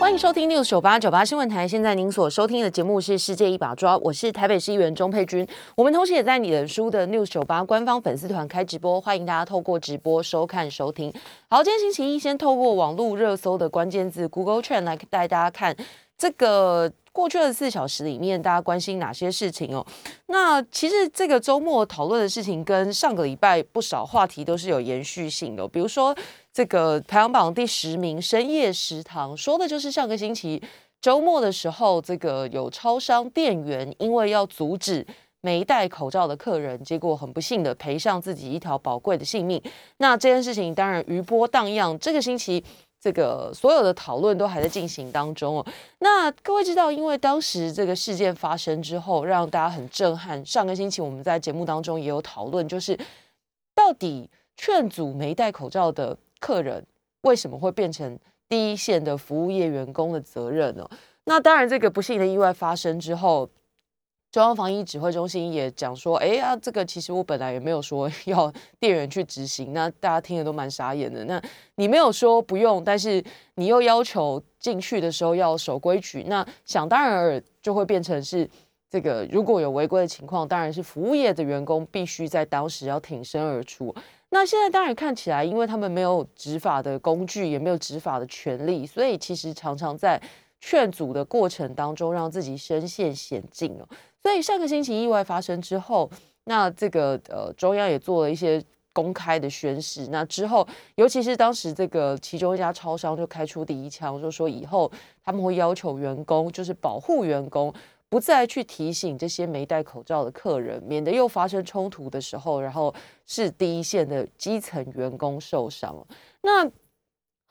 欢迎收听 news 九八九八新闻台。现在您所收听的节目是《世界一把抓》，我是台北市议员钟佩君。我们同时也在你的书的 news 九八官方粉丝团开直播，欢迎大家透过直播收看收听。好，今天星期一，先透过网络热搜的关键字 Google Trend 来带大家看这个。过去二十四小时里面，大家关心哪些事情哦？那其实这个周末讨论的事情跟上个礼拜不少话题都是有延续性的。比如说，这个排行榜第十名深夜食堂，说的就是上个星期周末的时候，这个有超商店员因为要阻止没戴口罩的客人，结果很不幸的赔上自己一条宝贵的性命。那这件事情当然余波荡漾，这个星期。这个所有的讨论都还在进行当中哦。那各位知道，因为当时这个事件发生之后，让大家很震撼。上个星期我们在节目当中也有讨论，就是到底劝阻没戴口罩的客人，为什么会变成第一线的服务业员工的责任呢？那当然，这个不幸的意外发生之后。中央防疫指挥中心也讲说，哎呀，这个其实我本来也没有说 要店员去执行，那大家听的都蛮傻眼的。那你没有说不用，但是你又要求进去的时候要守规矩，那想当然尔就会变成是这个，如果有违规的情况，当然是服务业的员工必须在当时要挺身而出。那现在当然看起来，因为他们没有执法的工具，也没有执法的权利，所以其实常常在劝阻的过程当中，让自己身陷险境哦。所以上个星期意外发生之后，那这个呃中央也做了一些公开的宣誓。那之后，尤其是当时这个其中一家超商就开出第一枪，就说以后他们会要求员工就是保护员工，不再去提醒这些没戴口罩的客人，免得又发生冲突的时候，然后是第一线的基层员工受伤。那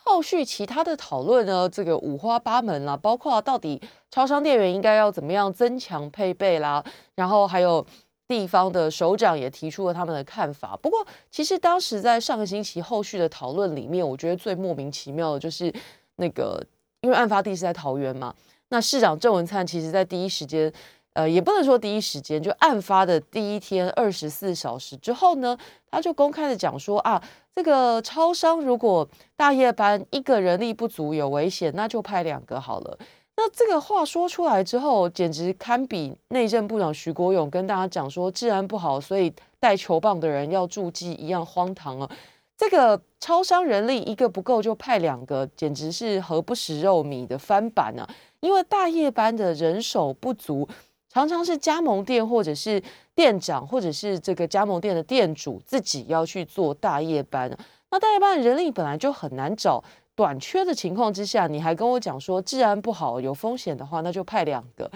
后续其他的讨论呢？这个五花八门啦，包括到底超商店员应该要怎么样增强配备啦，然后还有地方的首长也提出了他们的看法。不过，其实当时在上个星期后续的讨论里面，我觉得最莫名其妙的就是那个，因为案发地是在桃园嘛，那市长郑文灿其实在第一时间。呃，也不能说第一时间，就案发的第一天二十四小时之后呢，他就公开的讲说啊，这个超商如果大夜班一个人力不足有危险，那就派两个好了。那这个话说出来之后，简直堪比内政部长徐国勇跟大家讲说治安不好，所以带球棒的人要注记一样荒唐啊。这个超商人力一个不够就派两个，简直是何不食肉糜的翻版啊！因为大夜班的人手不足。常常是加盟店或者是店长或者是这个加盟店的店主自己要去做大夜班，那大夜班人力本来就很难找，短缺的情况之下，你还跟我讲说治安不好有风险的话，那就派两个，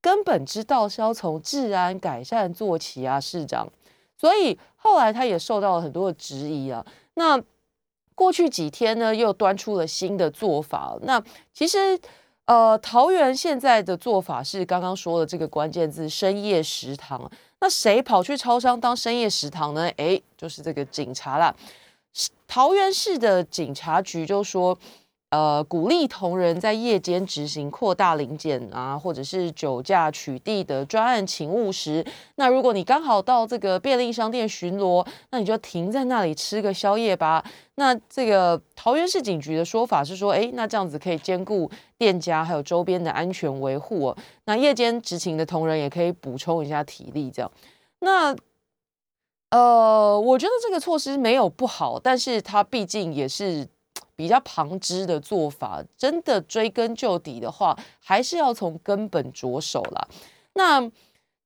根本知道是要从治安改善做起啊，市长。所以后来他也受到了很多的质疑啊。那过去几天呢，又端出了新的做法。那其实。呃，桃园现在的做法是刚刚说的这个关键字“深夜食堂”。那谁跑去超商当深夜食堂呢？哎，就是这个警察啦。桃园市的警察局就说。呃，鼓励同仁在夜间执行扩大临检啊，或者是酒驾取缔的专案勤务时，那如果你刚好到这个便利商店巡逻，那你就停在那里吃个宵夜吧。那这个桃园市警局的说法是说，哎，那这样子可以兼顾店家还有周边的安全维护。那夜间执勤的同仁也可以补充一下体力，这样。那呃，我觉得这个措施没有不好，但是它毕竟也是。比较旁支的做法，真的追根究底的话，还是要从根本着手啦。那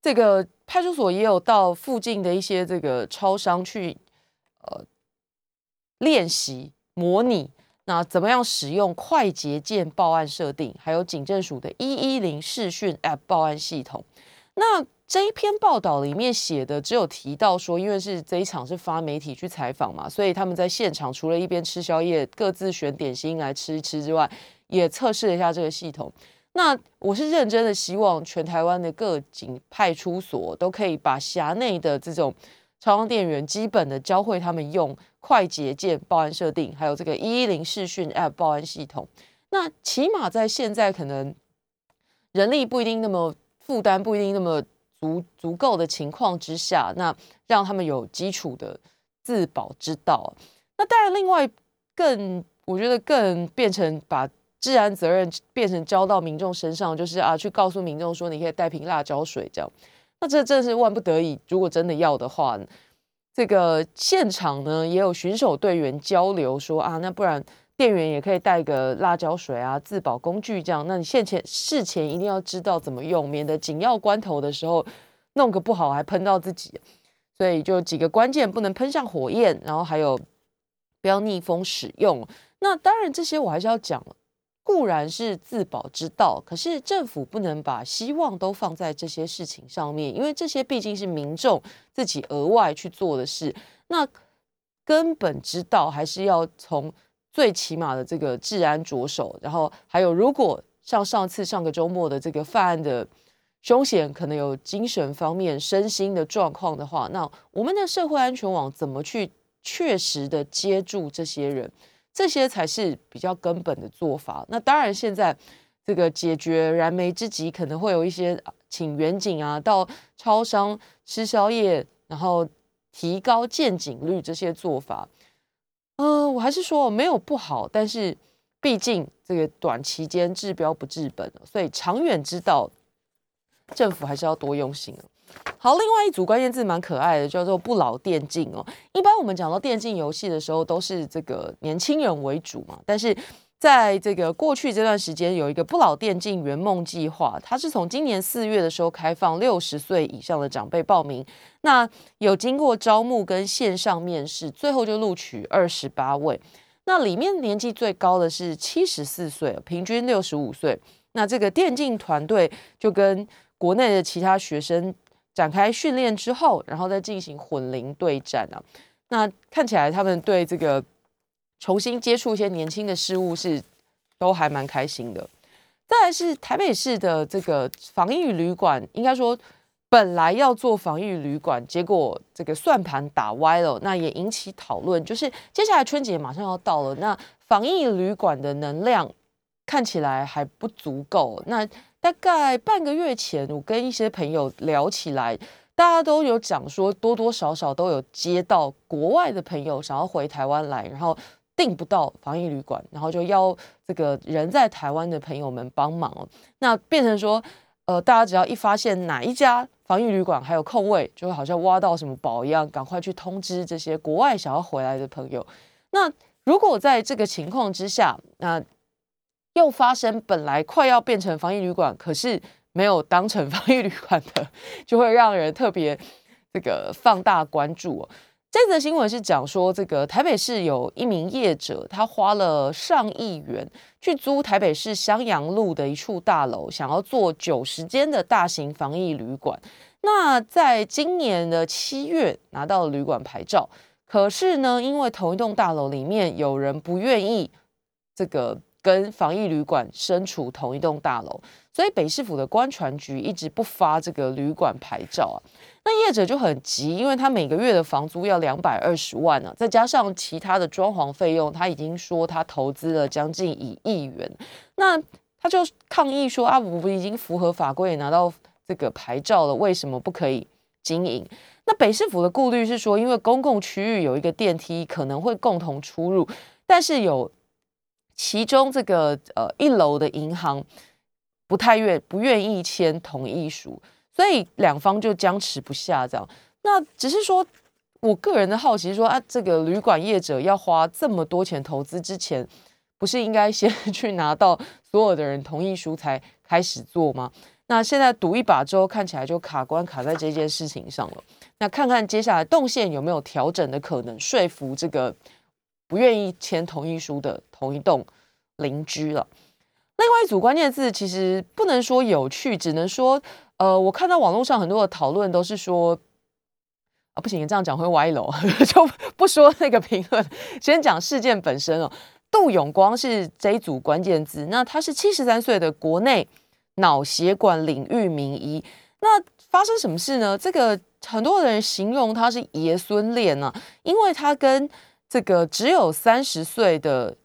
这个派出所也有到附近的一些这个超商去，呃，练习模拟，那怎么样使用快捷键报案设定，还有警政署的一一零视讯 App 报案系统，那。这一篇报道里面写的只有提到说，因为是这一场是发媒体去采访嘛，所以他们在现场除了一边吃宵夜，各自选点心来吃一吃之外，也测试了一下这个系统。那我是认真的希望全台湾的各警派出所都可以把辖内的这种超商店员基本的教会他们用快捷键报案设定，还有这个一一零视讯 App 报案系统。那起码在现在可能人力不一定那么负担不一定那么足足够的情况之下，那让他们有基础的自保之道。那当然，另外更我觉得更变成把治安责任变成交到民众身上，就是啊，去告诉民众说你可以带瓶辣椒水这样。那这真的是万不得已，如果真的要的话，这个现场呢也有巡守队员交流说啊，那不然。店员也可以带个辣椒水啊，自保工具这样。那你现前事前一定要知道怎么用，免得紧要关头的时候弄个不好还喷到自己。所以就几个关键，不能喷向火焰，然后还有不要逆风使用。那当然这些我还是要讲，固然是自保之道，可是政府不能把希望都放在这些事情上面，因为这些毕竟是民众自己额外去做的事。那根本之道还是要从。最起码的这个治安着手，然后还有，如果像上次上个周末的这个犯案的凶险，可能有精神方面、身心的状况的话，那我们的社会安全网怎么去确实的接住这些人？这些才是比较根本的做法。那当然，现在这个解决燃眉之急，可能会有一些请远景啊，到超商吃宵夜，然后提高见警率这些做法。嗯，我还是说没有不好，但是毕竟这个短期间治标不治本，所以长远之道，政府还是要多用心好，另外一组关键字蛮可爱的，叫做不老电竞哦。一般我们讲到电竞游戏的时候，都是这个年轻人为主嘛，但是。在这个过去这段时间，有一个不老电竞圆梦计划，它是从今年四月的时候开放六十岁以上的长辈报名，那有经过招募跟线上面试，最后就录取二十八位。那里面年纪最高的是七十四岁，平均六十五岁。那这个电竞团队就跟国内的其他学生展开训练之后，然后再进行混龄对战啊。那看起来他们对这个。重新接触一些年轻的事物是都还蛮开心的。再来是台北市的这个防疫旅馆，应该说本来要做防疫旅馆，结果这个算盘打歪了，那也引起讨论。就是接下来春节马上要到了，那防疫旅馆的能量看起来还不足够。那大概半个月前，我跟一些朋友聊起来，大家都有讲说，多多少少都有接到国外的朋友想要回台湾来，然后。订不到防疫旅馆，然后就邀这个人在台湾的朋友们帮忙那变成说，呃，大家只要一发现哪一家防疫旅馆还有空位，就会好像挖到什么宝一样，赶快去通知这些国外想要回来的朋友。那如果在这个情况之下，那又发生本来快要变成防疫旅馆，可是没有当成防疫旅馆的，就会让人特别这个放大关注。这则新闻是讲说，这个台北市有一名业者，他花了上亿元去租台北市襄阳路的一处大楼，想要做九十间的大型防疫旅馆。那在今年的七月拿到了旅馆牌照，可是呢，因为同一栋大楼里面有人不愿意这个跟防疫旅馆身处同一栋大楼，所以北市府的官船局一直不发这个旅馆牌照啊。那业者就很急，因为他每个月的房租要两百二十万呢，再加上其他的装潢费用，他已经说他投资了将近一亿元。那他就抗议说啊，我已经符合法规，也拿到这个牌照了，为什么不可以经营？那北市府的顾虑是说，因为公共区域有一个电梯可能会共同出入，但是有其中这个呃一楼的银行不太愿不愿意签同意书。所以两方就僵持不下，这样。那只是说，我个人的好奇说啊，这个旅馆业者要花这么多钱投资之前，不是应该先去拿到所有的人同意书才开始做吗？那现在赌一把之后，看起来就卡关卡在这件事情上了。那看看接下来动线有没有调整的可能，说服这个不愿意签同意书的同一栋邻居了。另外一组关键字其实不能说有趣，只能说。呃，我看到网络上很多的讨论都是说，啊，不行，这样讲会歪楼，就不说那个评论，先讲事件本身哦。杜永光是这一组关键字，那他是七十三岁的国内脑血管领域名医。那发生什么事呢？这个很多人形容他是爷孙恋啊，因为他跟这个只有三十岁的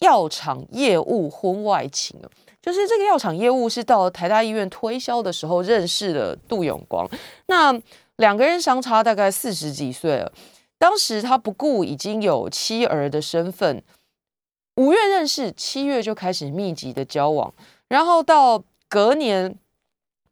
药厂业务婚外情就是这个药厂业务是到台大医院推销的时候认识的杜永光，那两个人相差大概四十几岁了。当时他不顾已经有妻儿的身份，五月认识，七月就开始密集的交往，然后到隔年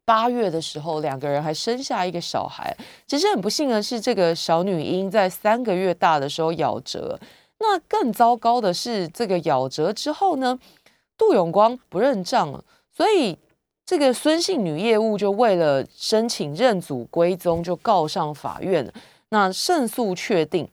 八月的时候，两个人还生下一个小孩。只是很不幸的是，这个小女婴在三个月大的时候夭折。那更糟糕的是，这个夭折之后呢，杜永光不认账了，所以这个孙姓女业务就为了申请认祖归宗，就告上法院。那胜诉确定，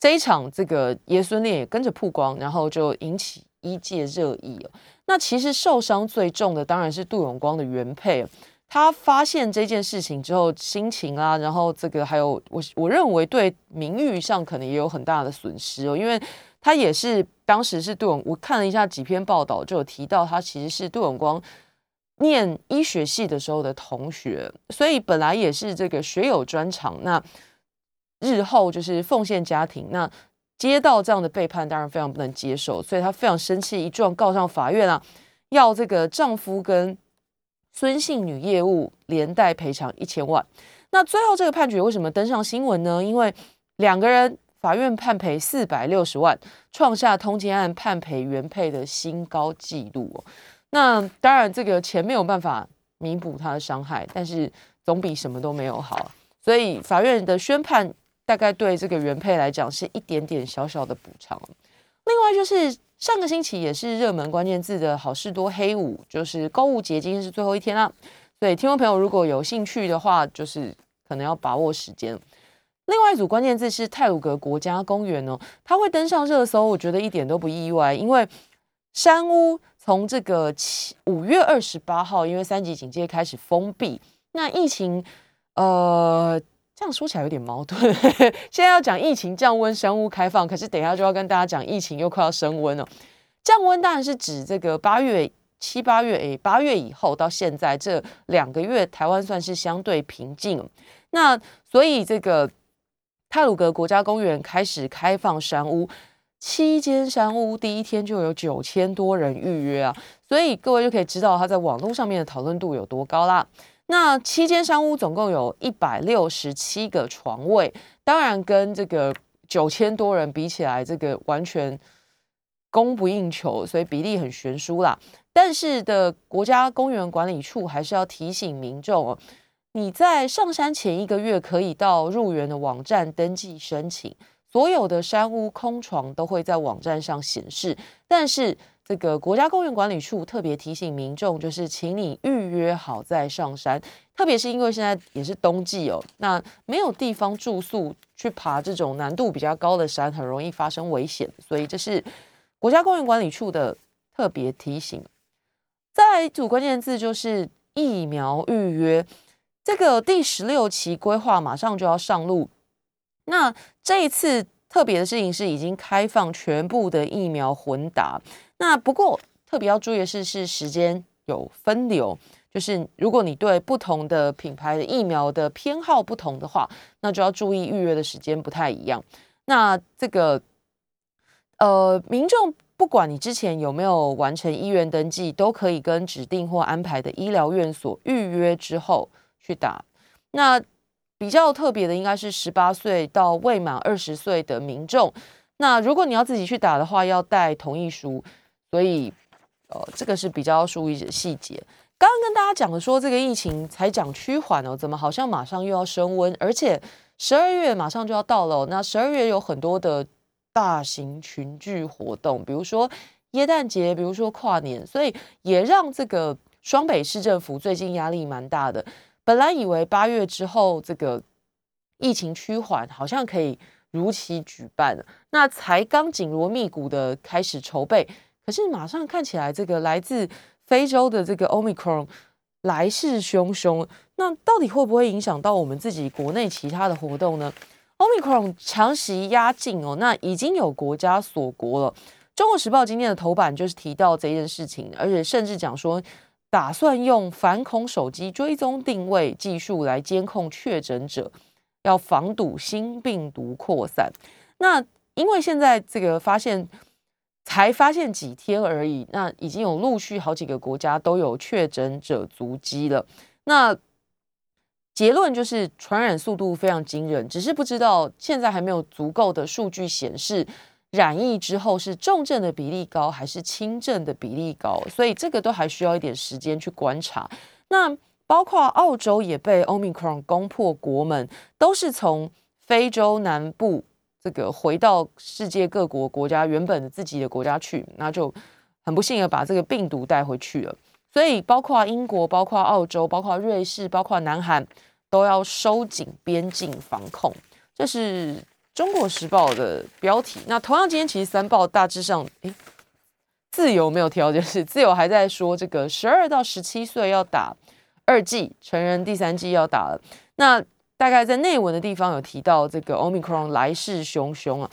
这一场这个爷孙恋也跟着曝光，然后就引起一界热议了。那其实受伤最重的当然是杜永光的原配。他发现这件事情之后，心情啊，然后这个还有我，我认为对名誉上可能也有很大的损失哦，因为他也是当时是杜永，我看了一下几篇报道，就有提到他其实是杜永光念医学系的时候的同学，所以本来也是这个学有专长，那日后就是奉献家庭，那接到这样的背叛，当然非常不能接受，所以她非常生气，一状告上法院啊，要这个丈夫跟。孙姓女业务连带赔偿一千万。那最后这个判决为什么登上新闻呢？因为两个人法院判赔四百六十万，创下通奸案判赔原配的新高纪录哦。那当然，这个钱没有办法弥补他的伤害，但是总比什么都没有好。所以法院的宣判大概对这个原配来讲是一点点小小的补偿。另外就是。上个星期也是热门关键字的好事多黑五，就是购物节，今天是最后一天啦。所以听众朋友如果有兴趣的话，就是可能要把握时间。另外一组关键字是泰鲁格国家公园哦，它会登上热搜，我觉得一点都不意外，因为山屋从这个七五月二十八号，因为三级警戒开始封闭，那疫情呃。这样说起来有点矛盾。现在要讲疫情降温，山屋开放，可是等一下就要跟大家讲疫情又快要升温了。降温当然是指这个八月七八月，诶，八月以后到现在这两个月，台湾算是相对平静。那所以这个泰鲁格国家公园开始开放山屋，七间山屋第一天就有九千多人预约啊，所以各位就可以知道它在网络上面的讨论度有多高啦。那七间山屋总共有一百六十七个床位，当然跟这个九千多人比起来，这个完全供不应求，所以比例很悬殊啦。但是的国家公园管理处还是要提醒民众哦，你在上山前一个月可以到入园的网站登记申请，所有的山屋空床都会在网站上显示，但是。这个国家公园管理处特别提醒民众，就是请你预约好再上山，特别是因为现在也是冬季哦，那没有地方住宿，去爬这种难度比较高的山，很容易发生危险，所以这是国家公园管理处的特别提醒。再一组关键字就是疫苗预约，这个第十六期规划马上就要上路，那这一次特别的事情是已经开放全部的疫苗混打。那不过特别要注意的是，是时间有分流，就是如果你对不同的品牌的疫苗的偏好不同的话，那就要注意预约的时间不太一样。那这个呃，民众不管你之前有没有完成医院登记，都可以跟指定或安排的医疗院所预约之后去打。那比较特别的应该是十八岁到未满二十岁的民众。那如果你要自己去打的话，要带同意书。所以，呃，这个是比较注意的细节。刚刚跟大家讲的说，这个疫情才讲趋缓哦，怎么好像马上又要升温？而且十二月马上就要到了，那十二月有很多的大型群聚活动，比如说耶诞节，比如说跨年，所以也让这个双北市政府最近压力蛮大的。本来以为八月之后这个疫情趋缓，好像可以如期举办，那才刚紧锣密鼓的开始筹备。可是马上看起来，这个来自非洲的这个 Omicron 来势汹汹，那到底会不会影响到我们自己国内其他的活动呢？Omicron 强袭压境哦，那已经有国家锁国了。中国时报今天的头版就是提到这件事情，而且甚至讲说，打算用反恐手机追踪定位技术来监控确诊者，要防堵新病毒扩散。那因为现在这个发现。才发现几天而已，那已经有陆续好几个国家都有确诊者足迹了。那结论就是传染速度非常惊人，只是不知道现在还没有足够的数据显示染疫之后是重症的比例高还是轻症的比例高，所以这个都还需要一点时间去观察。那包括澳洲也被 Omicron 攻破国门，都是从非洲南部。这个回到世界各国国家原本的自己的国家去，那就很不幸的把这个病毒带回去了。所以，包括英国、包括澳洲、包括瑞士、包括南韩，都要收紧边境防控。这是中国时报的标题。那同样，今天其实三报大致上，诶，自由没有调，就 是自由还在说这个十二到十七岁要打二剂，成人第三剂要打了。那大概在内文的地方有提到这个 Omicron 来势汹汹啊，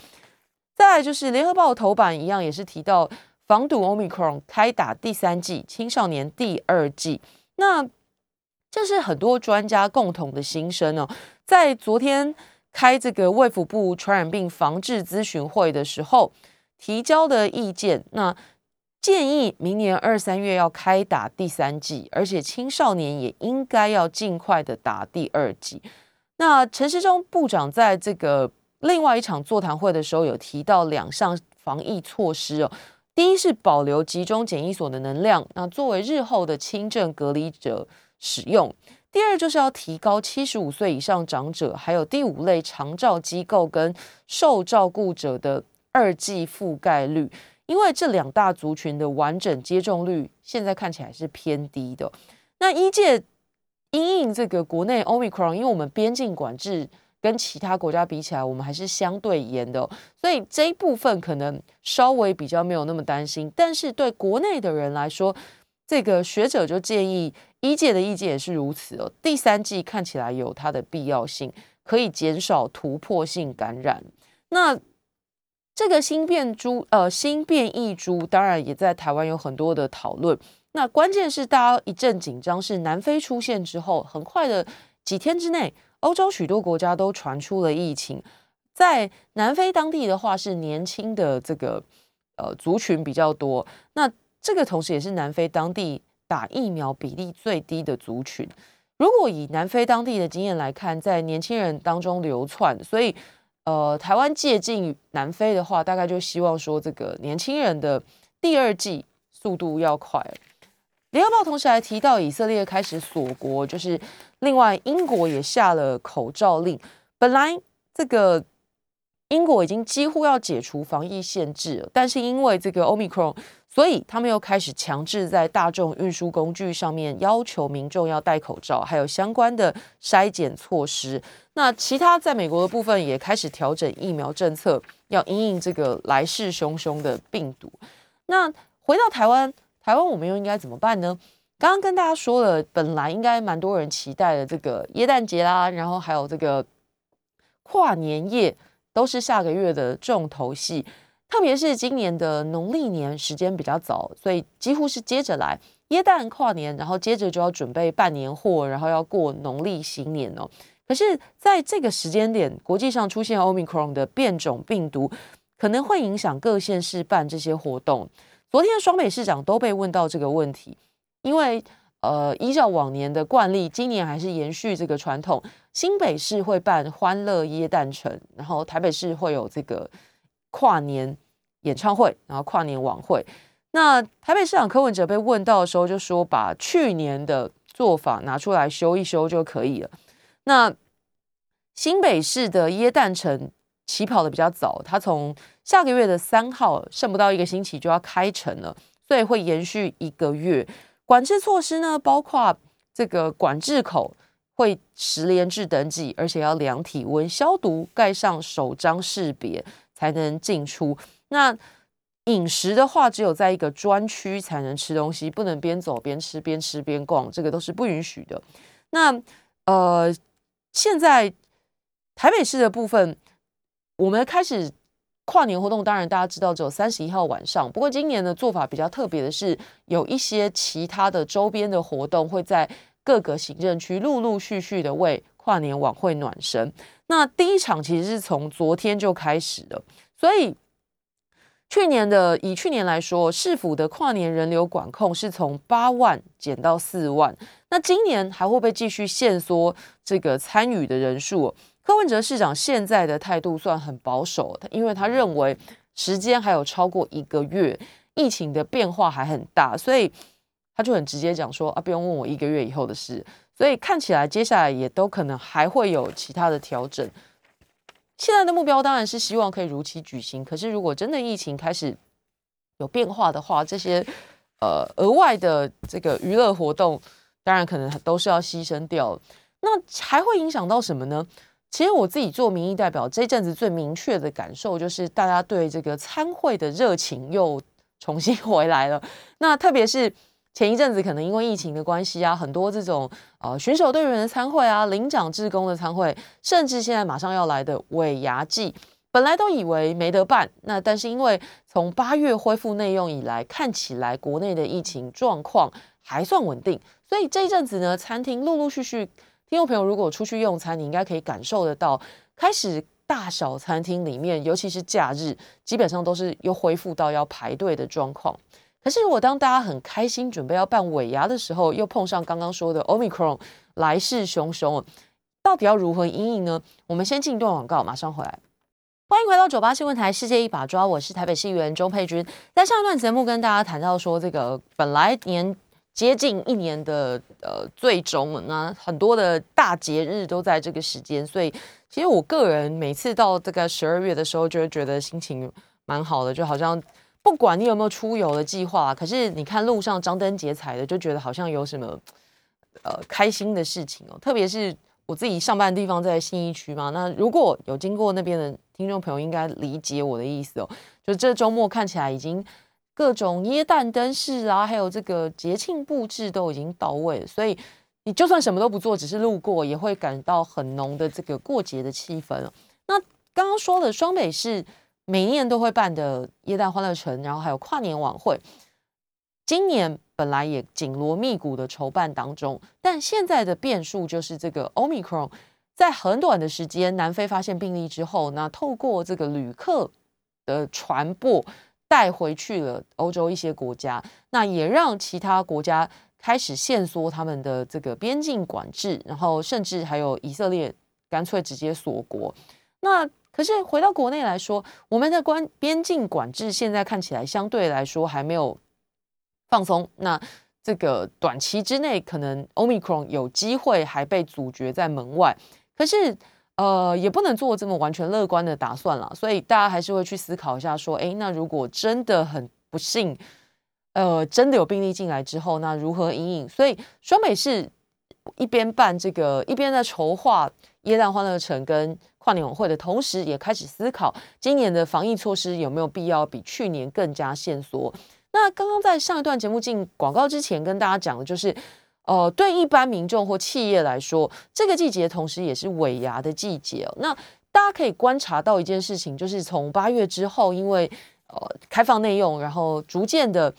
再来就是联合报头版一样也是提到防堵 Omicron 开打第三季，青少年第二季。那这是很多专家共同的心声哦。在昨天开这个卫福部传染病防治咨询会的时候提交的意见，那建议明年二三月要开打第三季，而且青少年也应该要尽快的打第二季。那陈时中部长在这个另外一场座谈会的时候，有提到两项防疫措施哦。第一是保留集中检疫所的能量，那作为日后的轻症隔离者使用；第二就是要提高七十五岁以上长者，还有第五类长照机构跟受照顾者的二剂覆盖率，因为这两大族群的完整接种率现在看起来是偏低的。那一届。因应这个国内 Omicron，因为我们边境管制跟其他国家比起来，我们还是相对严的，所以这一部分可能稍微比较没有那么担心。但是对国内的人来说，这个学者就建议，一届的意见也是如此哦。第三季看起来有它的必要性，可以减少突破性感染。那这个新变株，呃，新变异株，当然也在台湾有很多的讨论。那关键是大家一阵紧张，是南非出现之后，很快的几天之内，欧洲许多国家都传出了疫情。在南非当地的话，是年轻的这个呃族群比较多。那这个同时也是南非当地打疫苗比例最低的族群。如果以南非当地的经验来看，在年轻人当中流窜，所以呃台湾借鉴南非的话，大概就希望说这个年轻人的第二季速度要快。联合报同时还提到，以色列开始锁国，就是另外英国也下了口罩令。本来这个英国已经几乎要解除防疫限制，但是因为这个 Omicron，所以他们又开始强制在大众运输工具上面要求民众要戴口罩，还有相关的筛检措施。那其他在美国的部分也开始调整疫苗政策，要因应这个来势汹汹的病毒。那回到台湾。台湾我们又应该怎么办呢？刚刚跟大家说了，本来应该蛮多人期待的这个耶诞节啦，然后还有这个跨年夜，都是下个月的重头戏。特别是今年的农历年时间比较早，所以几乎是接着来耶诞跨年，然后接着就要准备办年货，然后要过农历新年哦。可是在这个时间点，国际上出现 Omicron 的变种病毒，可能会影响各县市办这些活动。昨天双北市长都被问到这个问题，因为呃，依照往年的惯例，今年还是延续这个传统，新北市会办欢乐耶诞城，然后台北市会有这个跨年演唱会，然后跨年晚会。那台北市长柯文哲被问到的时候，就说把去年的做法拿出来修一修就可以了。那新北市的耶诞城。起跑的比较早，它从下个月的三号剩不到一个星期就要开城了，所以会延续一个月。管制措施呢，包括这个管制口会十连制登记，而且要量体温、消毒、盖上手章识别才能进出。那饮食的话，只有在一个专区才能吃东西，不能边走边吃，边吃边逛，这个都是不允许的。那呃，现在台北市的部分。我们开始跨年活动，当然大家知道只有三十一号晚上。不过今年的做法比较特别的是，有一些其他的周边的活动会在各个行政区陆陆续续的为跨年晚会暖身。那第一场其实是从昨天就开始的，所以去年的以去年来说，市府的跨年人流管控是从八万减到四万。那今年还会不会继续限缩这个参与的人数？柯文哲市长现在的态度算很保守，因为他认为时间还有超过一个月，疫情的变化还很大，所以他就很直接讲说啊，不用问我一个月以后的事。所以看起来接下来也都可能还会有其他的调整。现在的目标当然是希望可以如期举行，可是如果真的疫情开始有变化的话，这些呃额外的这个娱乐活动，当然可能都是要牺牲掉。那还会影响到什么呢？其实我自己做民意代表这阵子最明确的感受就是，大家对这个参会的热情又重新 回来了。那特别是。前一阵子可能因为疫情的关系啊，很多这种呃选手队员的参会啊、领奖志工的参会，甚至现在马上要来的尾牙季，本来都以为没得办，那但是因为从八月恢复内用以来，看起来国内的疫情状况还算稳定，所以这一阵子呢，餐厅陆陆续续，听众朋友如果出去用餐，你应该可以感受得到，开始大小餐厅里面，尤其是假日，基本上都是又恢复到要排队的状况。可是，如果当大家很开心准备要办尾牙的时候，又碰上刚刚说的 Omicron 来势汹汹，到底要如何应应呢？我们先进一段广告，马上回来。欢迎回到九八新闻台《世界一把抓》，我是台北市议员钟佩君。在上一段节目跟大家谈到说，这个本来年接近一年的呃最终，那很多的大节日都在这个时间，所以其实我个人每次到这个十二月的时候，就会觉得心情蛮好的，就好像。不管你有没有出游的计划，可是你看路上张灯结彩的，就觉得好像有什么呃开心的事情哦。特别是我自己上班的地方在信义区嘛，那如果有经过那边的听众朋友，应该理解我的意思哦。就这周末看起来已经各种耶诞灯饰啊，还有这个节庆布置都已经到位了，所以你就算什么都不做，只是路过，也会感到很浓的这个过节的气氛哦那刚刚说的双北市。每年都会办的耶诞欢乐城，然后还有跨年晚会，今年本来也紧锣密鼓的筹办当中，但现在的变数就是这个 Omicron 在很短的时间，南非发现病例之后，那透过这个旅客的传播带回去了欧洲一些国家，那也让其他国家开始限缩他们的这个边境管制，然后甚至还有以色列干脆直接锁国，那。可是回到国内来说，我们的关边境管制现在看起来相对来说还没有放松。那这个短期之内，可能 Omicron 有机会还被阻绝在门外。可是呃，也不能做这么完全乐观的打算了。所以大家还是会去思考一下，说，哎，那如果真的很不幸，呃，真的有病例进来之后，那如何应应？所以双美是一边办这个，一边在筹划耶诞欢乐城跟。跨年晚会的同时，也开始思考今年的防疫措施有没有必要比去年更加限缩。那刚刚在上一段节目进广告之前，跟大家讲的就是，呃，对一般民众或企业来说，这个季节同时也是尾牙的季节。那大家可以观察到一件事情，就是从八月之后，因为呃开放内用，然后逐渐的、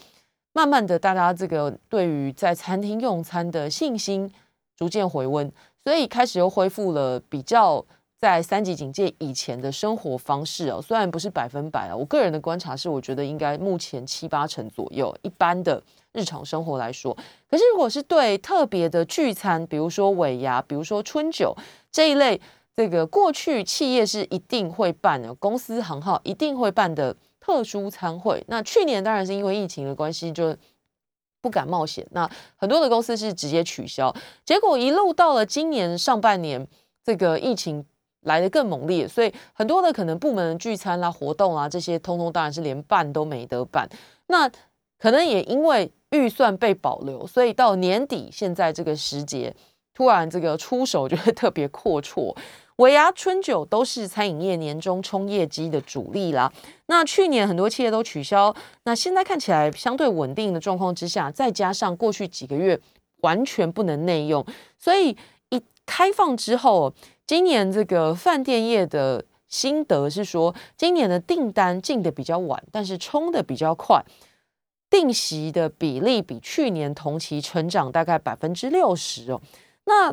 慢慢的，大家这个对于在餐厅用餐的信心逐渐回温，所以开始又恢复了比较。在三级警戒以前的生活方式哦，虽然不是百分百啊，我个人的观察是，我觉得应该目前七八成左右。一般的日常生活来说，可是如果是对特别的聚餐，比如说尾牙，比如说春酒这一类，这个过去企业是一定会办的，公司行号一定会办的特殊餐会。那去年当然是因为疫情的关系，就不敢冒险。那很多的公司是直接取消，结果一路到了今年上半年，这个疫情。来的更猛烈，所以很多的可能部门聚餐啦、活动啊这些，通通当然是连办都没得办。那可能也因为预算被保留，所以到年底现在这个时节，突然这个出手就会特别阔绰。尾牙、春酒都是餐饮业年终冲业绩的主力啦。那去年很多企业都取消，那现在看起来相对稳定的状况之下，再加上过去几个月完全不能内用，所以一开放之后。今年这个饭店业的心得是说，今年的订单进的比较晚，但是冲的比较快，定席的比例比去年同期成长大概百分之六十哦。那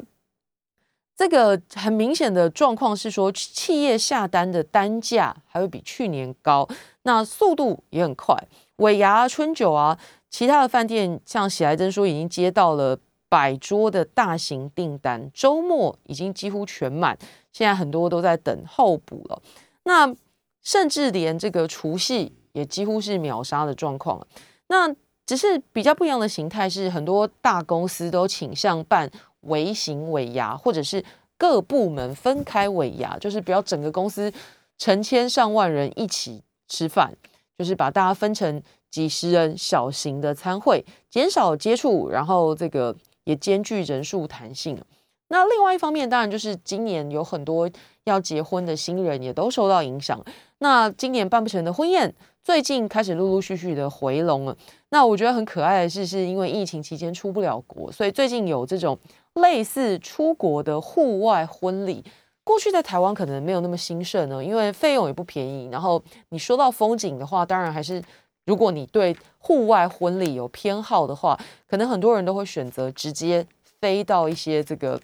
这个很明显的状况是说，企业下单的单价还会比去年高，那速度也很快。尾牙、春酒啊，其他的饭店像喜来登说已经接到了百桌的大型订单，周末已经几乎全满，现在很多都在等候补了。那甚至连这个除夕也几乎是秒杀的状况。那只是比较不一样的形态是，很多大公司都倾向办。微型尾牙，或者是各部门分开尾牙，就是不要整个公司成千上万人一起吃饭，就是把大家分成几十人小型的餐会，减少接触，然后这个也兼具人数弹性。那另外一方面，当然就是今年有很多要结婚的新人也都受到影响。那今年办不成的婚宴，最近开始陆陆续续的回笼了。那我觉得很可爱的是，是因为疫情期间出不了国，所以最近有这种。类似出国的户外婚礼，过去在台湾可能没有那么兴盛呢，因为费用也不便宜。然后你说到风景的话，当然还是如果你对户外婚礼有偏好的话，可能很多人都会选择直接飞到一些这个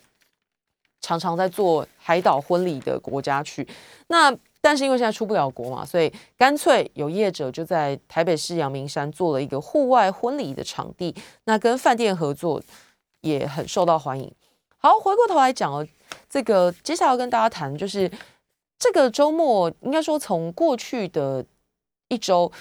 常常在做海岛婚礼的国家去。那但是因为现在出不了国嘛，所以干脆有业者就在台北市阳明山做了一个户外婚礼的场地，那跟饭店合作。也很受到欢迎。好，回过头来讲哦，这个接下来要跟大家谈，就是这个周末，应该说从过去的一周，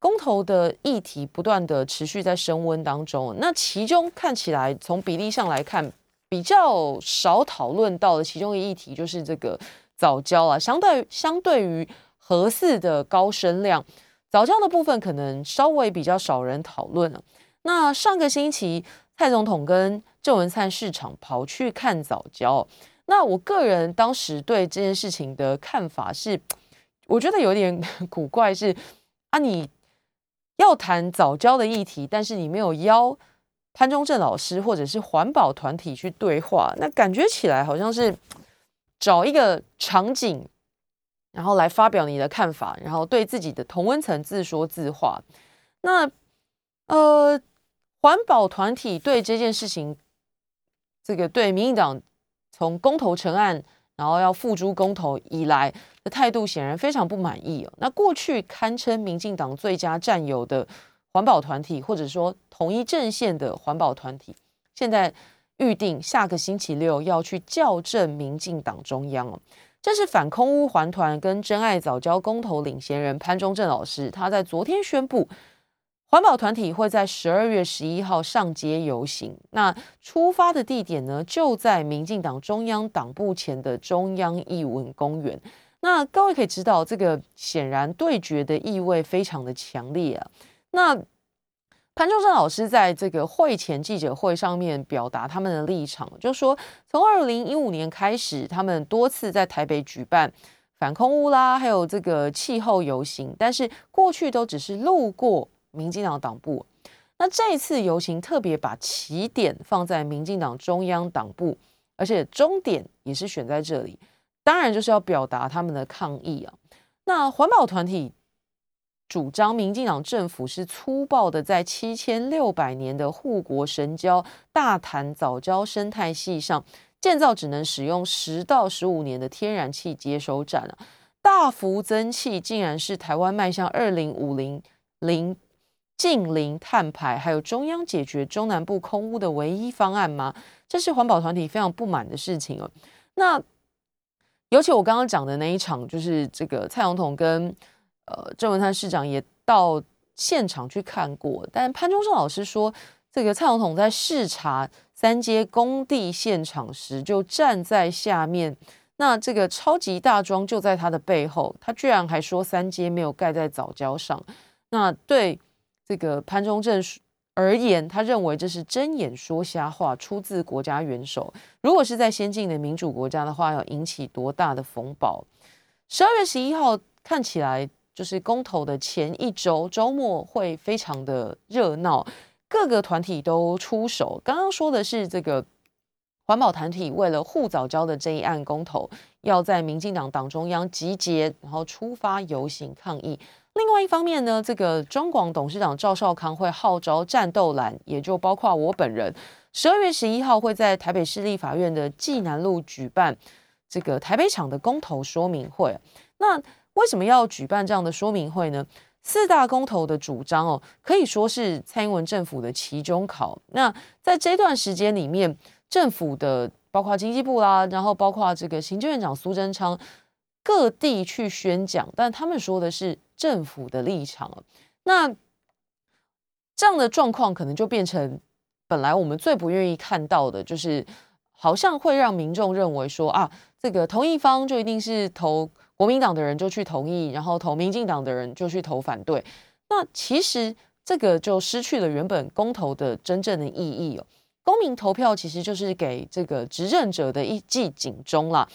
公投的议题不断的持续在升温当中。那其中看起来从比例上来看，比较少讨论到的其中一个议题，就是这个早教啊，相对相对于合适的高声量，早教的部分可能稍微比较少人讨论了。那上个星期。蔡总统跟郑文灿市场跑去看早教，那我个人当时对这件事情的看法是，我觉得有点 古怪，是啊，你要谈早教的议题，但是你没有邀潘中正老师或者是环保团体去对话，那感觉起来好像是找一个场景，然后来发表你的看法，然后对自己的同温层自说自话，那呃。环保团体对这件事情，这个对民进党从公投成案，然后要付诸公投以来的态度，显然非常不满意哦。那过去堪称民进党最佳战友的环保团体，或者说统一阵线的环保团体，现在预定下个星期六要去校正民进党中央哦。这是反空污环团跟真爱早教公投领衔人潘中正老师，他在昨天宣布。环保团体会在十二月十一号上街游行，那出发的地点呢，就在民进党中央党部前的中央艺文公园。那各位可以知道，这个显然对决的意味非常的强烈啊。那潘仲山老师在这个会前记者会上面表达他们的立场，就说从二零一五年开始，他们多次在台北举办反空污啦，还有这个气候游行，但是过去都只是路过。民进党党部，那这一次游行特别把起点放在民进党中央党部，而且终点也是选在这里，当然就是要表达他们的抗议啊。那环保团体主张，民进党政府是粗暴的在七千六百年的护国神交大潭早教生态系上建造只能使用十到十五年的天然气接收站啊，大幅增气，竟然是台湾迈向二零五零零。近零碳排，还有中央解决中南部空污的唯一方案吗？这是环保团体非常不满的事情哦。那尤其我刚刚讲的那一场，就是这个蔡总统跟呃郑文灿市长也到现场去看过，但潘中正老师说，这个蔡总统在视察三阶工地现场时，就站在下面，那这个超级大桩就在他的背后，他居然还说三阶没有盖在早教上，那对。这个潘忠正而言，他认为这是睁眼说瞎话，出自国家元首。如果是在先进的民主国家的话，要引起多大的风暴？十二月十一号看起来就是公投的前一周，周末会非常的热闹，各个团体都出手。刚刚说的是这个环保团体为了护早教的这一案公投，要在民进党党中央集结，然后出发游行抗议。另外一方面呢，这个中广董事长赵少康会号召战斗蓝，也就包括我本人，十二月十一号会在台北市立法院的济南路举办这个台北场的公投说明会。那为什么要举办这样的说明会呢？四大公投的主张哦，可以说是蔡英文政府的期中考。那在这段时间里面，政府的包括经济部啦，然后包括这个行政院长苏贞昌。各地去宣讲，但他们说的是政府的立场那这样的状况可能就变成本来我们最不愿意看到的，就是好像会让民众认为说啊，这个同一方就一定是投国民党的人就去同意，然后投民进党的人就去投反对。那其实这个就失去了原本公投的真正的意义哦。公民投票其实就是给这个执政者的一记警钟啦。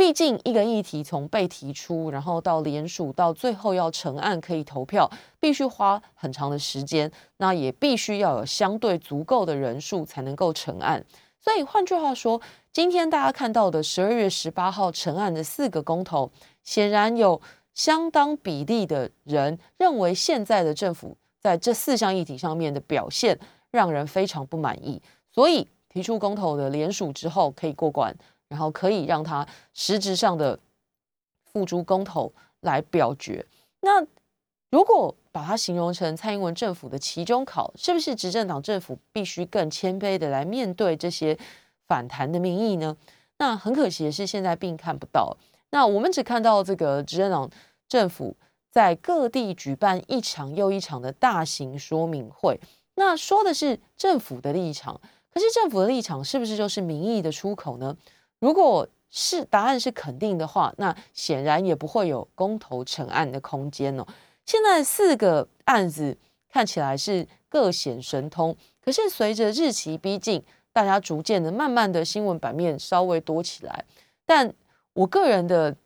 毕竟，一个议题从被提出，然后到联署，到最后要成案可以投票，必须花很长的时间。那也必须要有相对足够的人数才能够成案。所以，换句话说，今天大家看到的十二月十八号成案的四个公投，显然有相当比例的人认为现在的政府在这四项议题上面的表现让人非常不满意，所以提出公投的联署之后可以过关。然后可以让他实质上的付诸公投来表决。那如果把它形容成蔡英文政府的期中考，是不是执政党政府必须更谦卑的来面对这些反弹的民意呢？那很可惜的是，现在并看不到。那我们只看到这个执政党政府在各地举办一场又一场的大型说明会，那说的是政府的立场。可是政府的立场是不是就是民意的出口呢？如果是答案是肯定的话，那显然也不会有公投成案的空间哦。现在四个案子看起来是各显神通，可是随着日期逼近，大家逐渐的、慢慢的新闻版面稍微多起来。但我个人的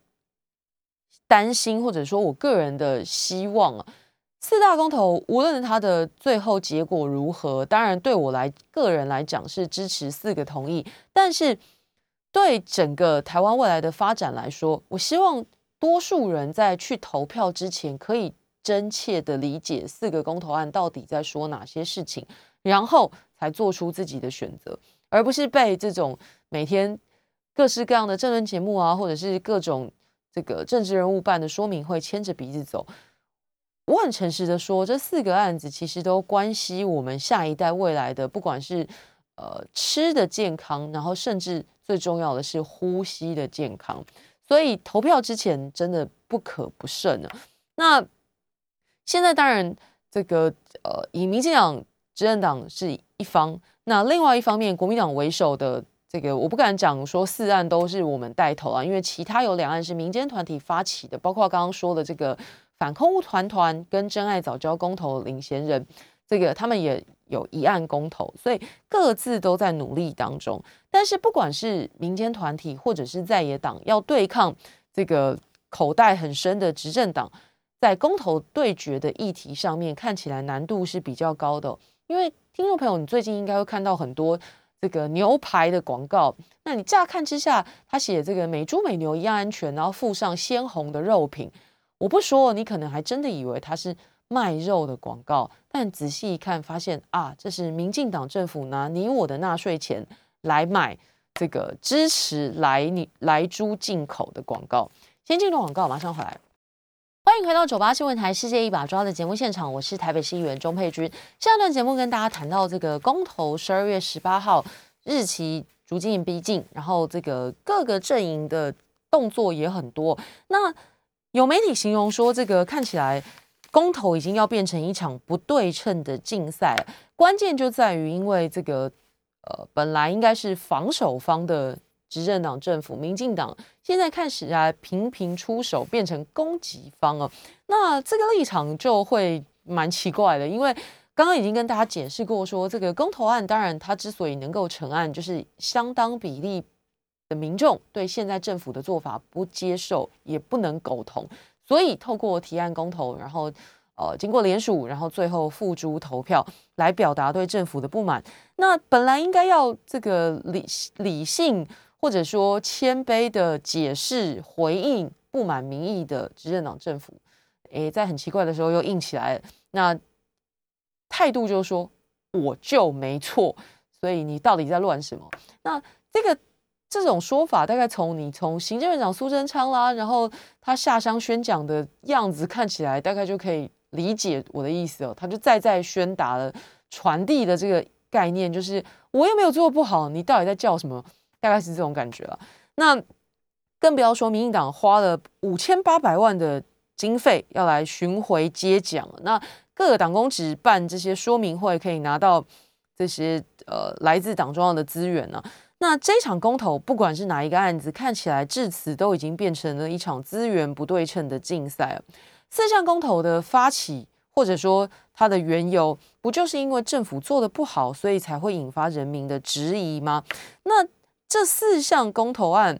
担心，或者说我个人的希望啊，四大公投无论它的最后结果如何，当然对我来个人来讲是支持四个同意，但是。对整个台湾未来的发展来说，我希望多数人在去投票之前，可以真切的理解四个公投案到底在说哪些事情，然后才做出自己的选择，而不是被这种每天各式各样的政论节目啊，或者是各种这个政治人物办的说明会牵着鼻子走。我很诚实的说，这四个案子其实都关系我们下一代未来的，不管是呃吃的健康，然后甚至。最重要的是呼吸的健康，所以投票之前真的不可不慎啊。那现在当然，这个呃，以民进党执政党是一方，那另外一方面，国民党为首的这个，我不敢讲说四案都是我们带头啊，因为其他有两案是民间团体发起的，包括刚刚说的这个反空屋团团跟真爱早教公投领衔人，这个他们也。有一案公投，所以各自都在努力当中。但是，不管是民间团体或者是在野党，要对抗这个口袋很深的执政党，在公投对决的议题上面，看起来难度是比较高的。因为听众朋友，你最近应该会看到很多这个牛排的广告，那你乍看之下，他写这个美猪美牛一样安全，然后附上鲜红的肉品，我不说，你可能还真的以为它是。卖肉的广告，但仔细一看，发现啊，这是民进党政府拿你我的纳税钱来买这个支持来你来猪进口的广告。先进入广告，马上回来。欢迎回到九八新闻台《世界一把抓》的节目现场，我是台北市议员钟佩君。下一段节目跟大家谈到这个公投，十二月十八号日期逐渐逼近，然后这个各个阵营的动作也很多。那有媒体形容说，这个看起来。公投已经要变成一场不对称的竞赛，关键就在于，因为这个呃，本来应该是防守方的执政党政府，民进党现在开始啊频频出手，变成攻击方哦。那这个立场就会蛮奇怪的，因为刚刚已经跟大家解释过，说这个公投案，当然它之所以能够成案，就是相当比例的民众对现在政府的做法不接受，也不能苟同。所以透过提案公投，然后呃经过联署，然后最后付诸投票来表达对政府的不满。那本来应该要这个理理性或者说谦卑的解释回应不满民意的执政党政府，诶，在很奇怪的时候又硬起来，那态度就是说我就没错，所以你到底在乱什么？那这个这种说法，大概从你从行政院长苏贞昌啦，然后他下乡宣讲的样子看起来，大概就可以理解我的意思哦。他就再再宣达了传递的这个概念，就是我又没有做不好，你到底在叫什么？大概是这种感觉了。那更不要说民进党花了五千八百万的经费要来巡回接奖，那各个党工职办这些说明会，可以拿到这些呃来自党中央的资源呢。那这场公投，不管是哪一个案子，看起来至此都已经变成了一场资源不对称的竞赛。四项公投的发起，或者说它的缘由，不就是因为政府做的不好，所以才会引发人民的质疑吗？那这四项公投案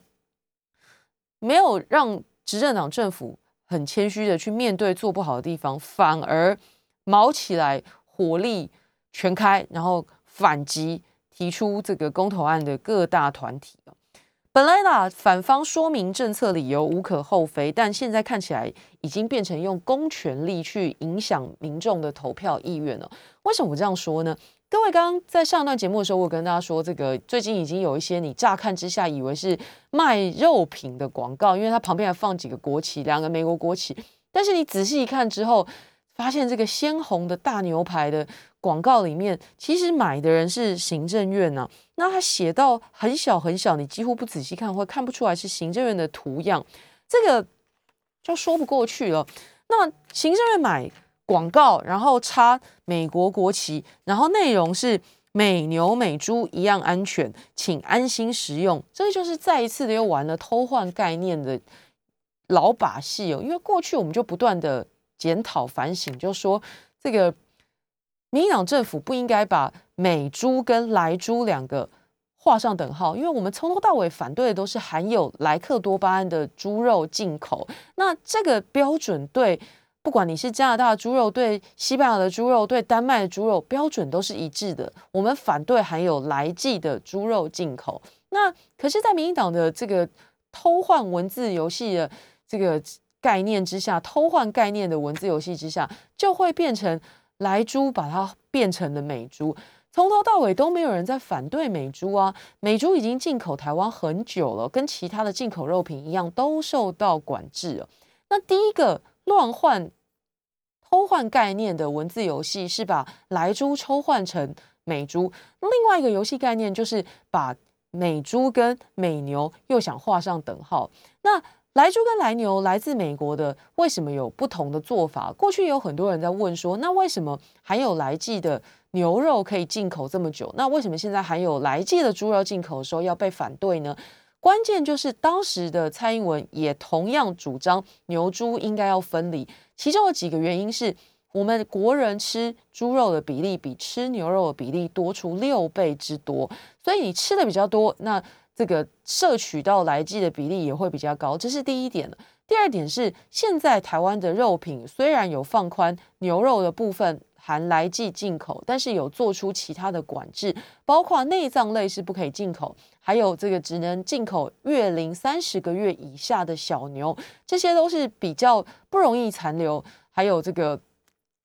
没有让执政党政府很谦虚的去面对做不好的地方，反而毛起来，火力全开，然后反击。提出这个公投案的各大团体本来啦，反方说明政策理由无可厚非，但现在看起来已经变成用公权力去影响民众的投票意愿了。为什么我这样说呢？各位刚刚在上一段节目的时候，我跟大家说，这个最近已经有一些你乍看之下以为是卖肉品的广告，因为它旁边还放几个国旗，两个美国国旗，但是你仔细一看之后，发现这个鲜红的大牛排的。广告里面其实买的人是行政院呐，那他写到很小很小，你几乎不仔细看会看不出来是行政院的图样，这个就说不过去了。那行政院买广告，然后插美国国旗，然后内容是美牛美猪一样安全，请安心食用，这个就是再一次的又玩了偷换概念的老把戏哦。因为过去我们就不断的检讨反省，就说这个。民进党政府不应该把美猪跟莱猪两个画上等号，因为我们从头到尾反对的都是含有莱克多巴胺的猪肉进口。那这个标准对，不管你是加拿大的猪肉，对西班牙的猪肉，对丹麦的猪肉，标准都是一致的。我们反对含有莱剂的猪肉进口。那可是，在民进党的这个偷换文字游戏的这个概念之下，偷换概念的文字游戏之下，就会变成。莱猪把它变成了美猪，从头到尾都没有人在反对美猪啊。美猪已经进口台湾很久了，跟其他的进口肉品一样，都受到管制了。那第一个乱换、偷换概念的文字游戏是把莱猪抽换成美猪，另外一个游戏概念就是把美猪跟美牛又想画上等号。那莱猪跟莱牛来自美国的，为什么有不同的做法？过去有很多人在问说，那为什么含有来剂的牛肉可以进口这么久？那为什么现在含有来剂的猪肉进口的时候要被反对呢？关键就是当时的蔡英文也同样主张牛猪应该要分离，其中有几个原因是我们国人吃猪肉的比例比吃牛肉的比例多出六倍之多，所以你吃的比较多，那。这个摄取到来剂的比例也会比较高，这是第一点第二点是，现在台湾的肉品虽然有放宽牛肉的部分含来剂进口，但是有做出其他的管制，包括内脏类是不可以进口，还有这个只能进口月龄三十个月以下的小牛，这些都是比较不容易残留，还有这个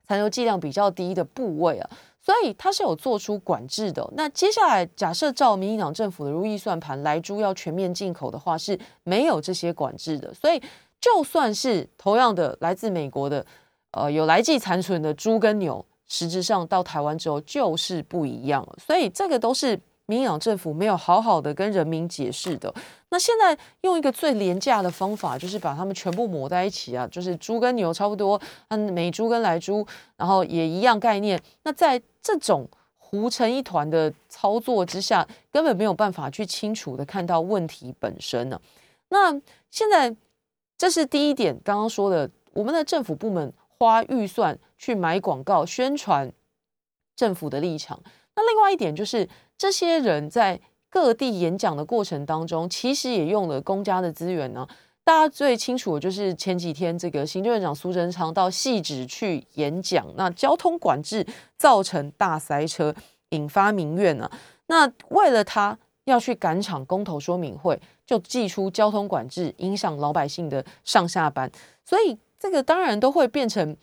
残留剂量比较低的部位啊。所以它是有做出管制的。那接下来假设照民进党政府的如意算盘，来猪要全面进口的话，是没有这些管制的。所以就算是同样的来自美国的，呃，有来季残存的猪跟牛，实质上到台湾之后就是不一样了。所以这个都是。民养政府没有好好的跟人民解释的，那现在用一个最廉价的方法，就是把它们全部抹在一起啊，就是猪跟牛差不多，嗯，美猪跟来猪，然后也一样概念。那在这种糊成一团的操作之下，根本没有办法去清楚的看到问题本身呢。那现在这是第一点，刚刚说的，我们的政府部门花预算去买广告宣传政府的立场。那另外一点就是。这些人在各地演讲的过程当中，其实也用了公家的资源呢。大家最清楚的就是前几天这个行政院长苏贞昌到细致去演讲，那交通管制造成大塞车，引发民怨呢。那为了他要去赶场公投说明会，就祭出交通管制，影响老百姓的上下班。所以这个当然都会变成，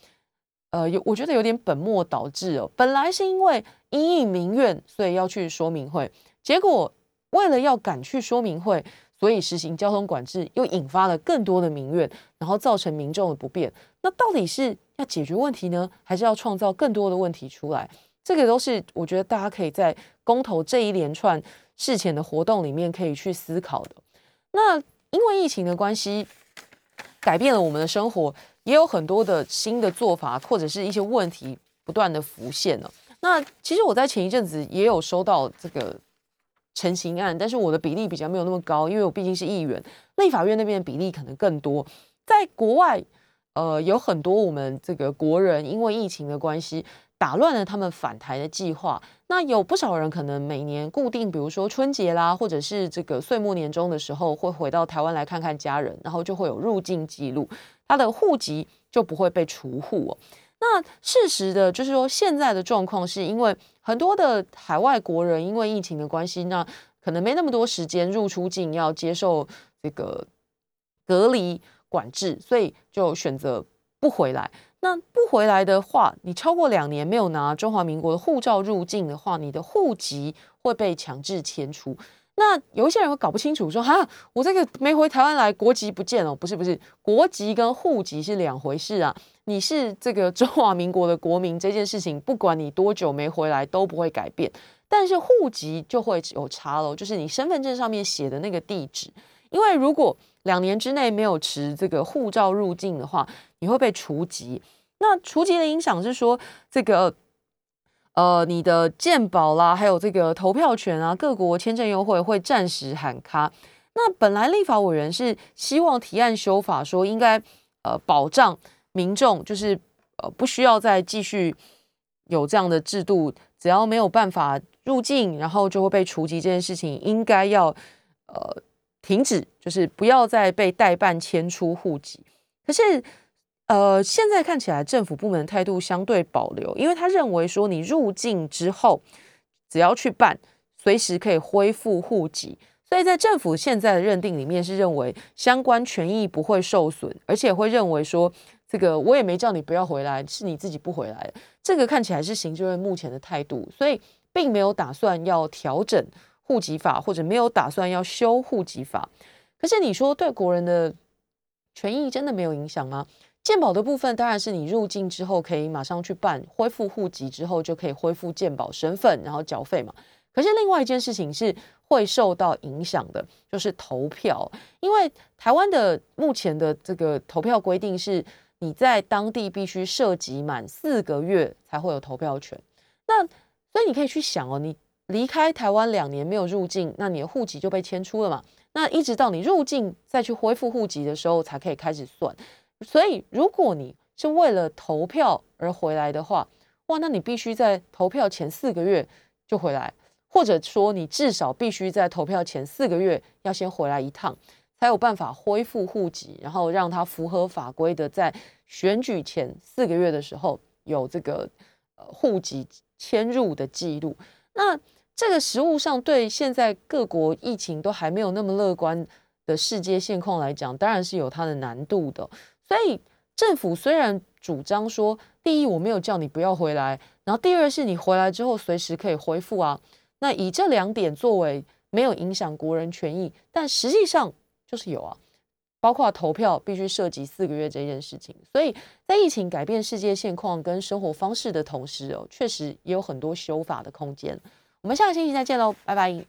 呃，有我觉得有点本末倒置哦。本来是因为因应民怨，所以要去说明会，结果为了要赶去说明会，所以实行交通管制，又引发了更多的民怨，然后造成民众的不便。那到底是要解决问题呢，还是要创造更多的问题出来？这个都是我觉得大家可以在公投这一连串事前的活动里面可以去思考的。那因为疫情的关系。改变了我们的生活，也有很多的新的做法，或者是一些问题不断的浮现了。那其实我在前一阵子也有收到这个成型案，但是我的比例比较没有那么高，因为我毕竟是议员，立法院那边的比例可能更多。在国外，呃，有很多我们这个国人因为疫情的关系。打乱了他们返台的计划。那有不少人可能每年固定，比如说春节啦，或者是这个岁末年终的时候，会回到台湾来看看家人，然后就会有入境记录，他的户籍就不会被除户哦。那事实的就是说，现在的状况是因为很多的海外国人因为疫情的关系，那可能没那么多时间入出境要接受这个隔离管制，所以就选择不回来。那不回来的话，你超过两年没有拿中华民国的护照入境的话，你的户籍会被强制迁出。那有一些人会搞不清楚，说哈，我这个没回台湾来，国籍不见了？不是不是，国籍跟户籍是两回事啊。你是这个中华民国的国民，这件事情不管你多久没回来都不会改变，但是户籍就会有差喽，就是你身份证上面写的那个地址，因为如果两年之内没有持这个护照入境的话，你会被除籍。那除籍的影响是说，这个呃，你的健保啦，还有这个投票权啊，各国签证优惠会暂时喊卡。那本来立法委员是希望提案修法，说应该呃保障民众，就是呃不需要再继续有这样的制度，只要没有办法入境，然后就会被除籍这件事情，应该要呃。停止，就是不要再被代办迁出户籍。可是，呃，现在看起来政府部门态度相对保留，因为他认为说你入境之后，只要去办，随时可以恢复户籍。所以在政府现在的认定里面，是认为相关权益不会受损，而且会认为说，这个我也没叫你不要回来，是你自己不回来。这个看起来是行政院目前的态度，所以并没有打算要调整。户籍法或者没有打算要修户籍法，可是你说对国人的权益真的没有影响吗？健保的部分当然是你入境之后可以马上去办，恢复户籍之后就可以恢复健保身份，然后缴费嘛。可是另外一件事情是会受到影响的，就是投票，因为台湾的目前的这个投票规定是你在当地必须涉及满四个月才会有投票权。那所以你可以去想哦，你。离开台湾两年没有入境，那你的户籍就被迁出了嘛？那一直到你入境再去恢复户籍的时候，才可以开始算。所以，如果你是为了投票而回来的话，哇，那你必须在投票前四个月就回来，或者说你至少必须在投票前四个月要先回来一趟，才有办法恢复户籍，然后让它符合法规的，在选举前四个月的时候有这个呃户籍迁入的记录。那这个实物上，对现在各国疫情都还没有那么乐观的世界现况来讲，当然是有它的难度的。所以政府虽然主张说，第一我没有叫你不要回来，然后第二是你回来之后随时可以恢复啊。那以这两点作为没有影响国人权益，但实际上就是有啊，包括投票必须涉及四个月这件事情。所以在疫情改变世界现况跟生活方式的同时哦，确实也有很多修法的空间。我们下个星期再见喽，拜拜。